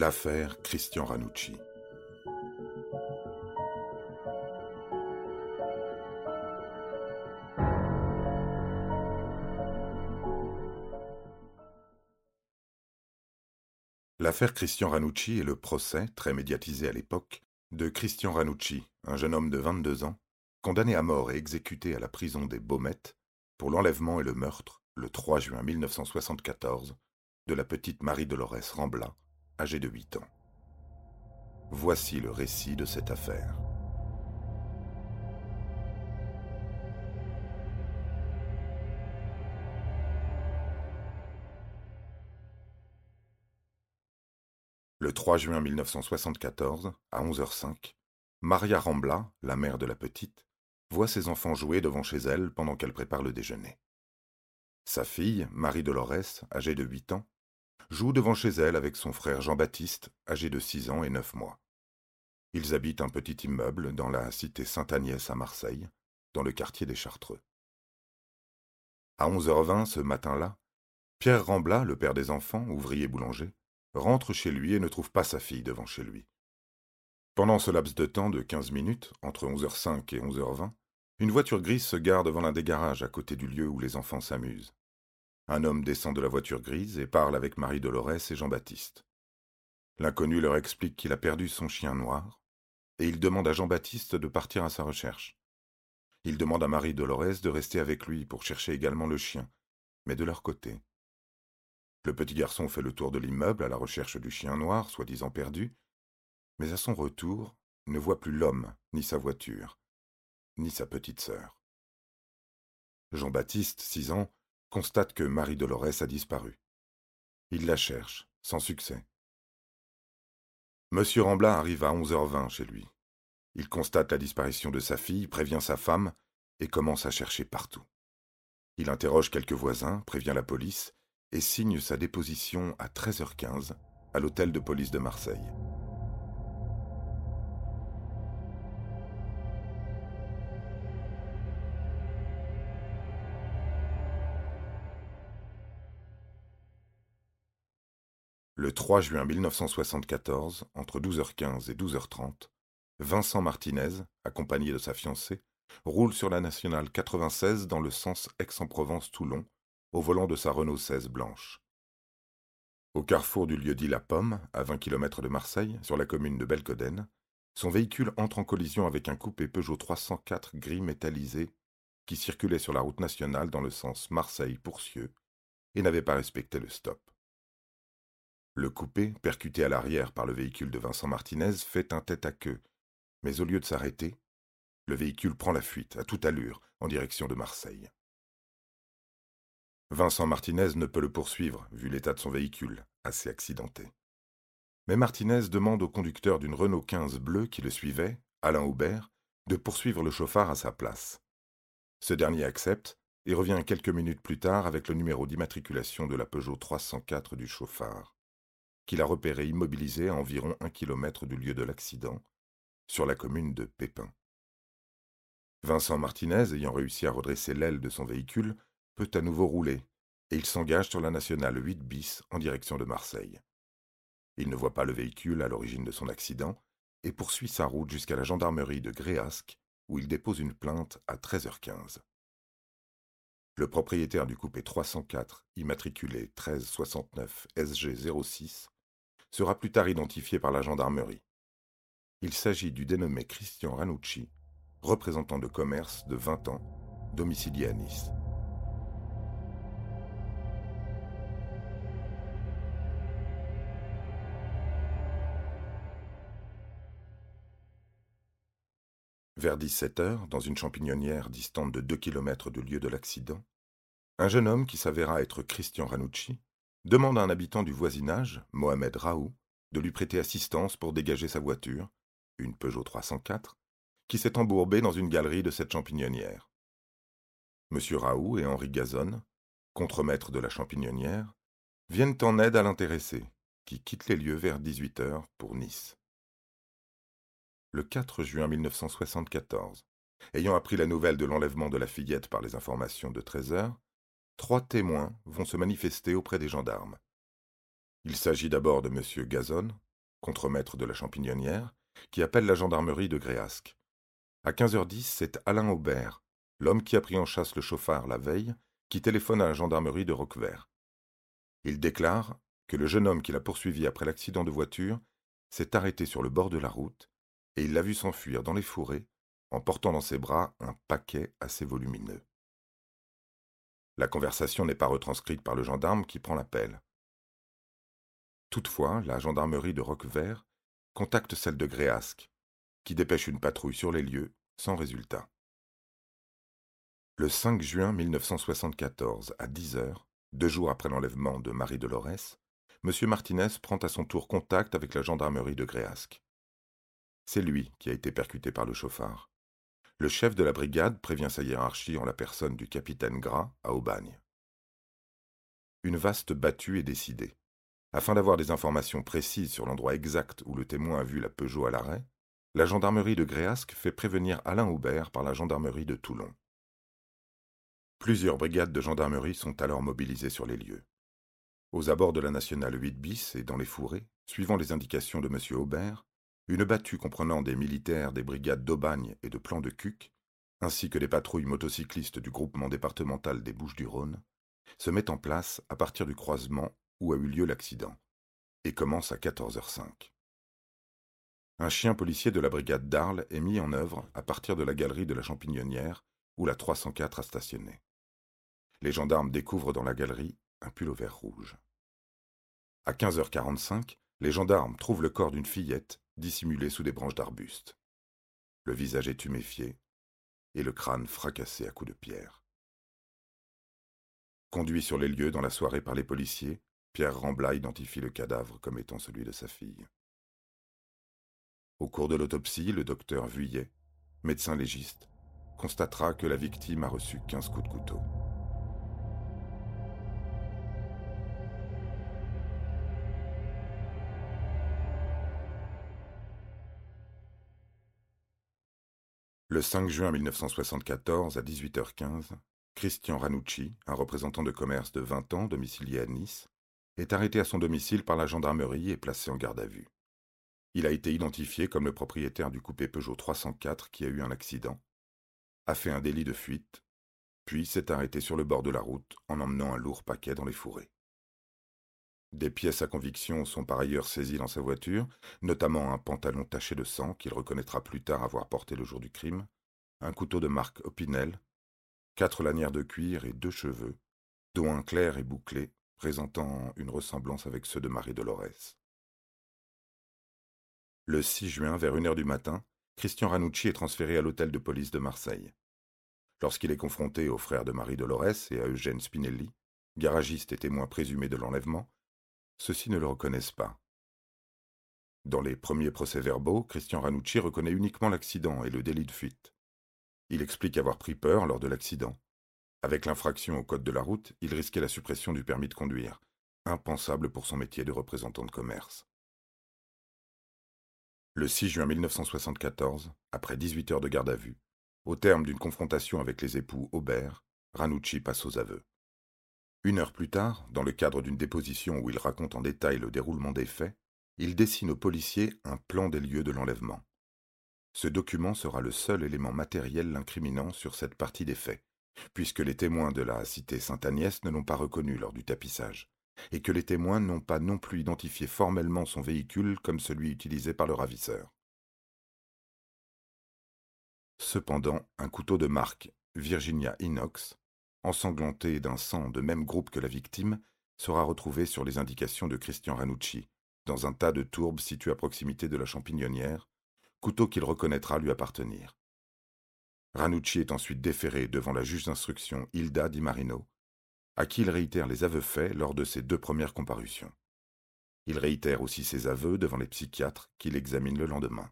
L'affaire Christian Ranucci. L'affaire Christian Ranucci est le procès, très médiatisé à l'époque, de Christian Ranucci, un jeune homme de 22 ans, condamné à mort et exécuté à la prison des Baumettes pour l'enlèvement et le meurtre, le 3 juin 1974, de la petite Marie-Dolores Rambla, âgée de 8 ans. Voici le récit de cette affaire. Le 3 juin 1974, à 11h05, Maria Rambla, la mère de la petite, voit ses enfants jouer devant chez elle pendant qu'elle prépare le déjeuner. Sa fille, Marie Dolores, âgée de 8 ans, joue devant chez elle avec son frère Jean-Baptiste, âgé de 6 ans et 9 mois. Ils habitent un petit immeuble dans la cité Sainte-Agnès à Marseille, dans le quartier des Chartreux. À 11h20 ce matin-là, Pierre Rambla, le père des enfants, ouvrier boulanger, rentre chez lui et ne trouve pas sa fille devant chez lui. Pendant ce laps de temps de quinze minutes, entre 11h05 et 11h20, une voiture grise se gare devant l'un des garages à côté du lieu où les enfants s'amusent. Un homme descend de la voiture grise et parle avec Marie-Dolores et Jean-Baptiste. L'inconnu leur explique qu'il a perdu son chien noir, et il demande à Jean-Baptiste de partir à sa recherche. Il demande à Marie-Dolores de rester avec lui pour chercher également le chien, mais de leur côté. Le petit garçon fait le tour de l'immeuble à la recherche du chien noir, soi-disant perdu, mais à son retour ne voit plus l'homme, ni sa voiture, ni sa petite sœur. Jean-Baptiste, six ans, constate que Marie-Dolores a disparu. Il la cherche, sans succès. Monsieur Ramblin arrive à 11h20 chez lui. Il constate la disparition de sa fille, prévient sa femme et commence à chercher partout. Il interroge quelques voisins, prévient la police et signe sa déposition à 13h15 à l'hôtel de police de Marseille. Le 3 juin 1974, entre 12h15 et 12h30, Vincent Martinez, accompagné de sa fiancée, roule sur la nationale 96 dans le sens Aix-en-Provence-Toulon au volant de sa Renault 16 blanche. Au carrefour du lieu dit La Pomme, à 20 km de Marseille, sur la commune de Belcoden, son véhicule entre en collision avec un coupé Peugeot 304 gris métallisé qui circulait sur la route nationale dans le sens Marseille-Pourcieux et n'avait pas respecté le stop. Le coupé, percuté à l'arrière par le véhicule de Vincent Martinez, fait un tête à queue, mais au lieu de s'arrêter, le véhicule prend la fuite à toute allure en direction de Marseille. Vincent Martinez ne peut le poursuivre, vu l'état de son véhicule, assez accidenté. Mais Martinez demande au conducteur d'une Renault 15 bleue qui le suivait, Alain Aubert, de poursuivre le chauffard à sa place. Ce dernier accepte et revient quelques minutes plus tard avec le numéro d'immatriculation de la Peugeot 304 du chauffard, qu'il a repéré immobilisé à environ un kilomètre du lieu de l'accident, sur la commune de Pépin. Vincent Martinez, ayant réussi à redresser l'aile de son véhicule, peut à nouveau rouler, et il s'engage sur la nationale 8 bis en direction de Marseille. Il ne voit pas le véhicule à l'origine de son accident et poursuit sa route jusqu'à la gendarmerie de Gréasque, où il dépose une plainte à 13h15. Le propriétaire du coupé 304, immatriculé 1369 SG06, sera plus tard identifié par la gendarmerie. Il s'agit du dénommé Christian Ranucci, représentant de commerce de 20 ans, domicilié à Nice. Vers 17 heures, dans une champignonnière distante de deux kilomètres du lieu de l'accident, un jeune homme qui s'avéra être Christian Ranucci demande à un habitant du voisinage, Mohamed Raoult, de lui prêter assistance pour dégager sa voiture, une Peugeot 304, qui s'est embourbée dans une galerie de cette champignonnière. M. Raoult et Henri Gazonne, contremaîtres de la champignonnière, viennent en aide à l'intéressé, qui quitte les lieux vers 18 heures pour Nice le 4 juin 1974. Ayant appris la nouvelle de l'enlèvement de la fillette par les informations de 13 heures, trois témoins vont se manifester auprès des gendarmes. Il s'agit d'abord de M. Gazon, contremaître de la Champignonnière, qui appelle la gendarmerie de Gréasque. À 15h10, c'est Alain Aubert, l'homme qui a pris en chasse le chauffard la veille, qui téléphone à la gendarmerie de Roquevert. Il déclare que le jeune homme qui l'a poursuivi après l'accident de voiture s'est arrêté sur le bord de la route et il l'a vu s'enfuir dans les fourrés en portant dans ses bras un paquet assez volumineux. La conversation n'est pas retranscrite par le gendarme qui prend l'appel. Toutefois, la gendarmerie de Roquevert contacte celle de Gréasque, qui dépêche une patrouille sur les lieux, sans résultat. Le 5 juin 1974, à 10 heures, deux jours après l'enlèvement de Marie Dolores, M. Martinez prend à son tour contact avec la gendarmerie de Gréasque. C'est lui qui a été percuté par le chauffard. Le chef de la brigade prévient sa hiérarchie en la personne du capitaine Gras à Aubagne. Une vaste battue est décidée. Afin d'avoir des informations précises sur l'endroit exact où le témoin a vu la Peugeot à l'arrêt, la gendarmerie de Gréasque fait prévenir Alain Aubert par la gendarmerie de Toulon. Plusieurs brigades de gendarmerie sont alors mobilisées sur les lieux. Aux abords de la nationale 8 bis et dans les fourrés, suivant les indications de M. Aubert, une battue comprenant des militaires des brigades d'Aubagne et de Plan de Cuc, ainsi que des patrouilles motocyclistes du groupement départemental des Bouches-du-Rhône, se met en place à partir du croisement où a eu lieu l'accident, et commence à 14h05. Un chien policier de la brigade d'Arles est mis en œuvre à partir de la galerie de la Champignonnière, où la 304 a stationné les gendarmes découvrent dans la galerie un pull au vert rouge. À 15h45, les gendarmes trouvent le corps d'une fillette dissimulée sous des branches d'arbustes. Le visage est et le crâne fracassé à coups de pierre. Conduit sur les lieux dans la soirée par les policiers, Pierre Rambla identifie le cadavre comme étant celui de sa fille. Au cours de l'autopsie, le docteur Vuillet, médecin légiste, constatera que la victime a reçu quinze coups de couteau. Le 5 juin 1974, à 18h15, Christian Ranucci, un représentant de commerce de 20 ans domicilié à Nice, est arrêté à son domicile par la gendarmerie et placé en garde à vue. Il a été identifié comme le propriétaire du coupé Peugeot 304 qui a eu un accident, a fait un délit de fuite, puis s'est arrêté sur le bord de la route en emmenant un lourd paquet dans les fourrés. Des pièces à conviction sont par ailleurs saisies dans sa voiture, notamment un pantalon taché de sang qu'il reconnaîtra plus tard avoir porté le jour du crime, un couteau de marque Opinel, quatre lanières de cuir et deux cheveux, dont un clair et bouclé, présentant une ressemblance avec ceux de Marie Dolores. Le 6 juin, vers une heure du matin, Christian Ranucci est transféré à l'hôtel de police de Marseille. Lorsqu'il est confronté aux frères de Marie Dolores et à Eugène Spinelli, garagiste et témoin présumé de l'enlèvement, ceux-ci ne le reconnaissent pas. Dans les premiers procès-verbaux, Christian Ranucci reconnaît uniquement l'accident et le délit de fuite. Il explique avoir pris peur lors de l'accident. Avec l'infraction au code de la route, il risquait la suppression du permis de conduire, impensable pour son métier de représentant de commerce. Le 6 juin 1974, après 18 heures de garde à vue, au terme d'une confrontation avec les époux Aubert, Ranucci passe aux aveux. Une heure plus tard, dans le cadre d'une déposition où il raconte en détail le déroulement des faits, il dessine aux policiers un plan des lieux de l'enlèvement. Ce document sera le seul élément matériel l'incriminant sur cette partie des faits, puisque les témoins de la cité Sainte-Agnès ne l'ont pas reconnu lors du tapissage, et que les témoins n'ont pas non plus identifié formellement son véhicule comme celui utilisé par le ravisseur. Cependant, un couteau de marque Virginia Inox ensanglanté d'un sang de même groupe que la victime, sera retrouvé sur les indications de Christian Ranucci, dans un tas de tourbes situé à proximité de la champignonnière, couteau qu'il reconnaîtra lui appartenir. Ranucci est ensuite déféré devant la juge d'instruction Hilda Di Marino, à qui il réitère les aveux faits lors de ses deux premières comparutions. Il réitère aussi ses aveux devant les psychiatres qui l'examinent le lendemain.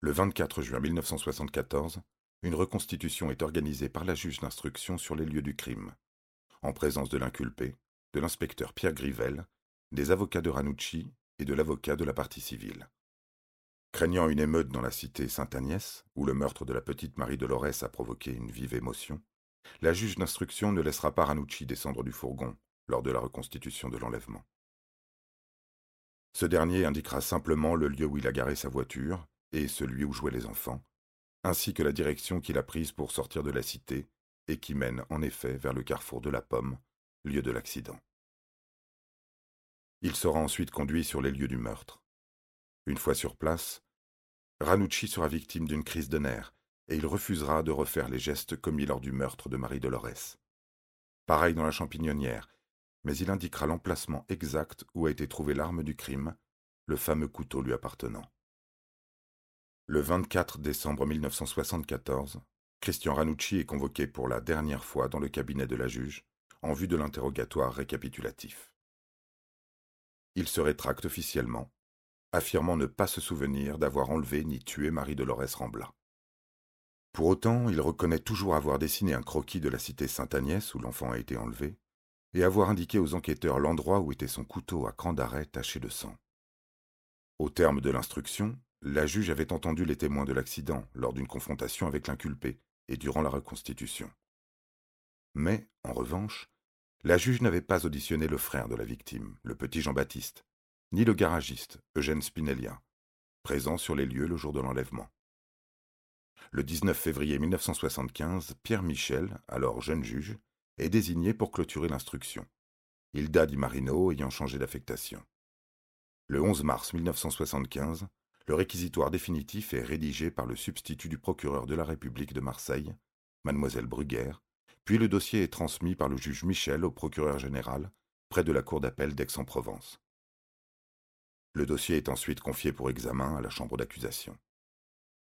Le 24 juin 1974, une reconstitution est organisée par la juge d'instruction sur les lieux du crime, en présence de l'inculpé, de l'inspecteur Pierre Grivel, des avocats de Ranucci et de l'avocat de la partie civile. Craignant une émeute dans la cité Sainte-Agnès, où le meurtre de la petite Marie Dolores a provoqué une vive émotion, la juge d'instruction ne laissera pas Ranucci descendre du fourgon lors de la reconstitution de l'enlèvement. Ce dernier indiquera simplement le lieu où il a garé sa voiture et celui où jouaient les enfants, ainsi que la direction qu'il a prise pour sortir de la cité et qui mène en effet vers le carrefour de la Pomme, lieu de l'accident. Il sera ensuite conduit sur les lieux du meurtre. Une fois sur place, Ranucci sera victime d'une crise de nerfs et il refusera de refaire les gestes commis lors du meurtre de Marie Dolores. Pareil dans la champignonnière, mais il indiquera l'emplacement exact où a été trouvée l'arme du crime, le fameux couteau lui appartenant. Le 24 décembre 1974, Christian Ranucci est convoqué pour la dernière fois dans le cabinet de la juge en vue de l'interrogatoire récapitulatif. Il se rétracte officiellement, affirmant ne pas se souvenir d'avoir enlevé ni tué Marie-Dolores Rambla. Pour autant, il reconnaît toujours avoir dessiné un croquis de la cité Sainte-Agnès où l'enfant a été enlevé, et avoir indiqué aux enquêteurs l'endroit où était son couteau à cran d'arrêt taché de sang. Au terme de l'instruction, la juge avait entendu les témoins de l'accident lors d'une confrontation avec l'inculpé et durant la reconstitution. Mais, en revanche, la juge n'avait pas auditionné le frère de la victime, le petit Jean-Baptiste, ni le garagiste, Eugène Spinelia, présent sur les lieux le jour de l'enlèvement. Le 19 février 1975, Pierre Michel, alors jeune juge, est désigné pour clôturer l'instruction, Hilda Di Marino ayant changé d'affectation. Le 11 mars 1975, le réquisitoire définitif est rédigé par le substitut du procureur de la République de Marseille, mademoiselle Bruguère, puis le dossier est transmis par le juge Michel au procureur général, près de la cour d'appel d'Aix-en-Provence. Le dossier est ensuite confié pour examen à la chambre d'accusation.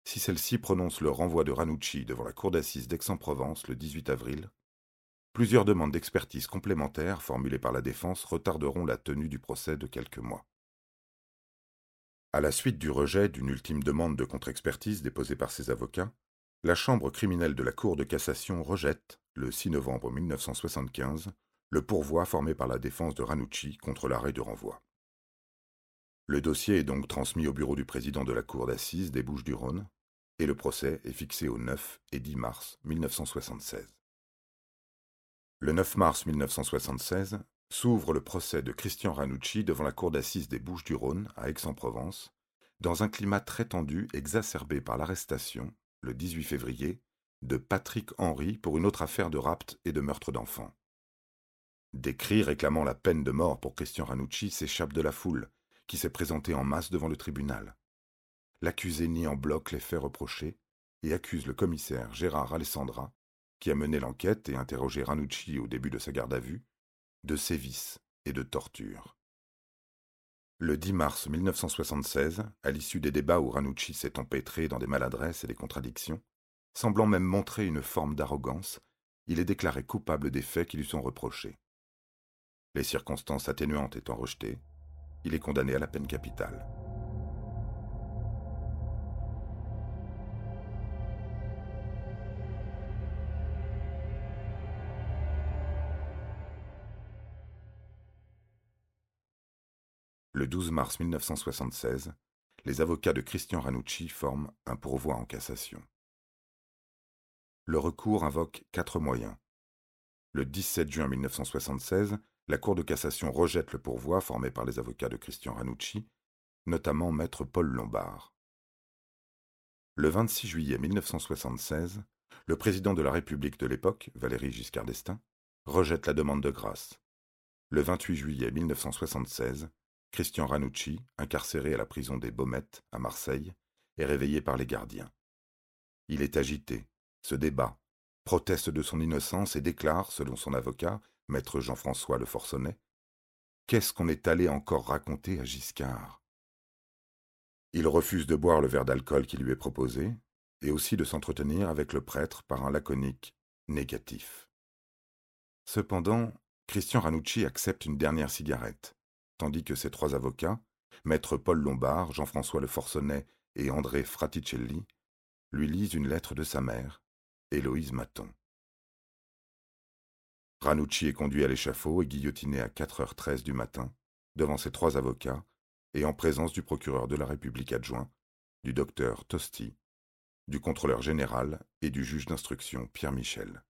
Si celle-ci prononce le renvoi de Ranucci devant la cour d'assises d'Aix-en-Provence le 18 avril, plusieurs demandes d'expertise complémentaires formulées par la défense retarderont la tenue du procès de quelques mois. À la suite du rejet d'une ultime demande de contre-expertise déposée par ses avocats, la Chambre criminelle de la Cour de cassation rejette, le 6 novembre 1975, le pourvoi formé par la défense de Ranucci contre l'arrêt de renvoi. Le dossier est donc transmis au bureau du président de la Cour d'assises des Bouches-du-Rhône et le procès est fixé au 9 et 10 mars 1976. Le 9 mars 1976, s'ouvre le procès de Christian Ranucci devant la cour d'assises des Bouches-du-Rhône à Aix-en-Provence, dans un climat très tendu exacerbé par l'arrestation, le 18 février, de Patrick Henry pour une autre affaire de rapt et de meurtre d'enfants. Des cris réclamant la peine de mort pour Christian Ranucci s'échappent de la foule, qui s'est présentée en masse devant le tribunal. L'accusé nie en bloc les faits reprochés et accuse le commissaire Gérard Alessandra, qui a mené l'enquête et interrogé Ranucci au début de sa garde à vue, de sévices et de torture. Le 10 mars 1976, à l'issue des débats où Ranucci s'est empêtré dans des maladresses et des contradictions, semblant même montrer une forme d'arrogance, il est déclaré coupable des faits qui lui sont reprochés. Les circonstances atténuantes étant rejetées, il est condamné à la peine capitale. Le 12 mars 1976, les avocats de Christian Ranucci forment un pourvoi en cassation. Le recours invoque quatre moyens. Le 17 juin 1976, la Cour de cassation rejette le pourvoi formé par les avocats de Christian Ranucci, notamment maître Paul Lombard. Le 26 juillet 1976, le président de la République de l'époque, Valéry Giscard d'Estaing, rejette la demande de grâce. Le 28 juillet 1976, Christian Ranucci, incarcéré à la prison des Baumettes, à Marseille, est réveillé par les gardiens. Il est agité, se débat, proteste de son innocence et déclare, selon son avocat, maître Jean-François Le Forçonnet, Qu'est-ce qu'on est allé encore raconter à Giscard? Il refuse de boire le verre d'alcool qui lui est proposé, et aussi de s'entretenir avec le prêtre par un laconique négatif. Cependant, Christian Ranucci accepte une dernière cigarette, tandis que ses trois avocats, maître Paul Lombard, Jean-François Le Forcenet et André Fraticelli, lui lisent une lettre de sa mère, Héloïse Maton. Ranucci est conduit à l'échafaud et guillotiné à 4h13 du matin, devant ses trois avocats et en présence du procureur de la République adjoint, du docteur Tosti, du contrôleur général et du juge d'instruction Pierre Michel.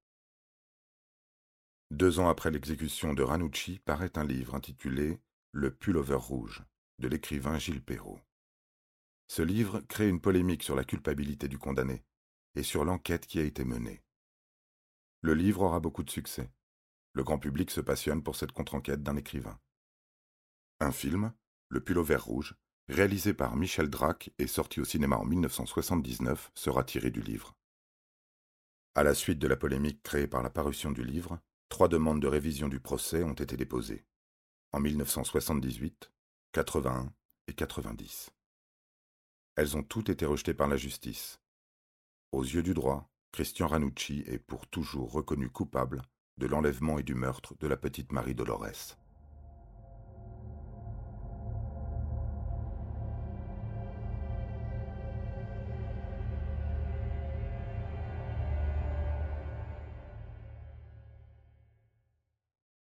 Deux ans après l'exécution de Ranucci paraît un livre intitulé le pullover rouge, de l'écrivain Gilles Perrault. Ce livre crée une polémique sur la culpabilité du condamné et sur l'enquête qui a été menée. Le livre aura beaucoup de succès. Le grand public se passionne pour cette contre-enquête d'un écrivain. Un film, Le pull au vert rouge, réalisé par Michel Drac et sorti au cinéma en 1979, sera tiré du livre. À la suite de la polémique créée par la parution du livre, trois demandes de révision du procès ont été déposées. En 1978, 81 et 90. Elles ont toutes été rejetées par la justice. Aux yeux du droit, Christian Ranucci est pour toujours reconnu coupable de l'enlèvement et du meurtre de la petite Marie Dolores.